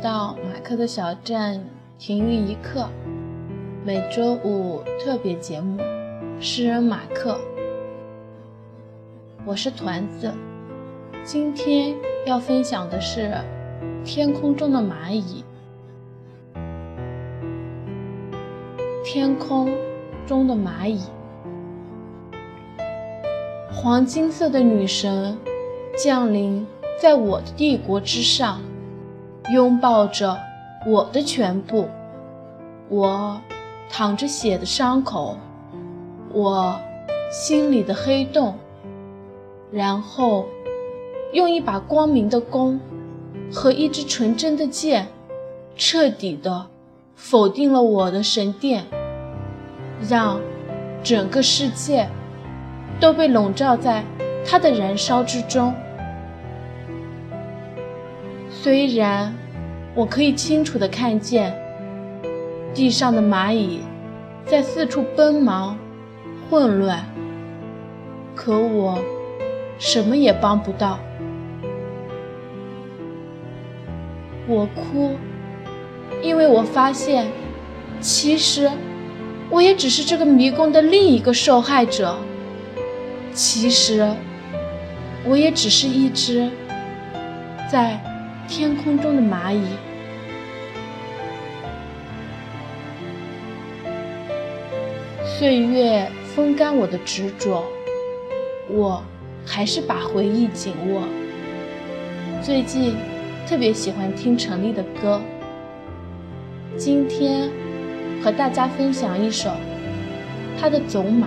到马克的小站停于一刻，每周五特别节目，诗人马克，我是团子，今天要分享的是天空中的蚂蚁。天空中的蚂蚁，黄金色的女神降临在我的帝国之上。拥抱着我的全部，我淌着血的伤口，我心里的黑洞，然后用一把光明的弓和一支纯真的箭，彻底的否定了我的神殿，让整个世界都被笼罩在它的燃烧之中。虽然我可以清楚地看见地上的蚂蚁在四处奔忙、混乱，可我什么也帮不到。我哭，因为我发现，其实我也只是这个迷宫的另一个受害者。其实，我也只是一只在。天空中的蚂蚁，岁月风干我的执着，我还是把回忆紧握。最近特别喜欢听陈粒的歌，今天和大家分享一首他的《走马》。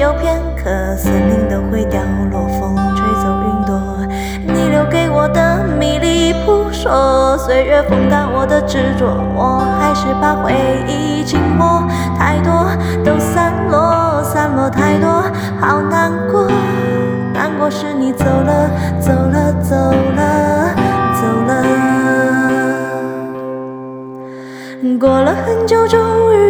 有片刻，森林都会掉落，风吹走云朵。你留给我的迷离扑朔，岁月风干我的执着，我还是怕回忆静默，太多都散落，散落太多，好难过，难过是你走了，走了，走了，走了。过了很久，终于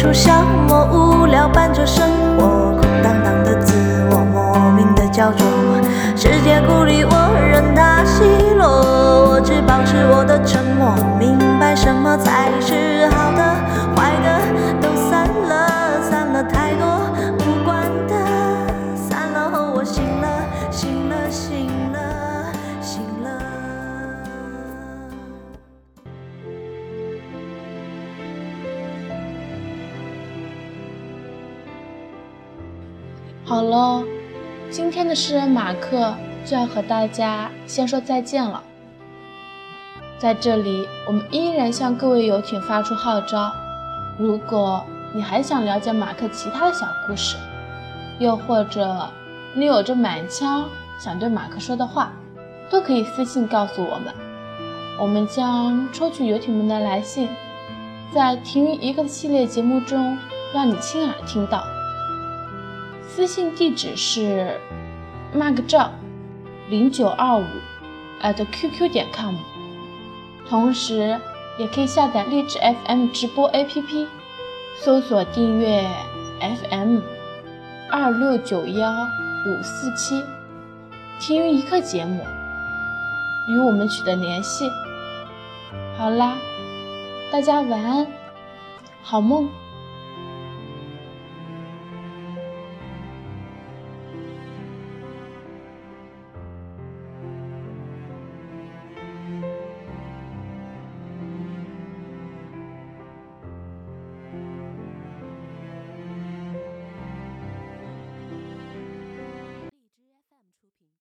出消磨无聊，伴着生活，空荡荡的自我，莫名的焦灼。世界孤立我，任他奚落，我只保持我的沉默，明白什么才是好的。好了。今天的诗人马克就要和大家先说再见了。在这里，我们依然向各位游艇发出号召：如果你还想了解马克其他的小故事，又或者你有着满腔想对马克说的话，都可以私信告诉我们。我们将抽取游艇们的来信，在《停于一个》系列节目中让你亲耳听到。私信地址是 mark 赵零九二五 at qq 点 com，同时也可以下载荔枝 FM 直播 APP，搜索订阅 FM 二六九幺五四七，听一刻节目，与我们取得联系。好啦，大家晚安，好梦。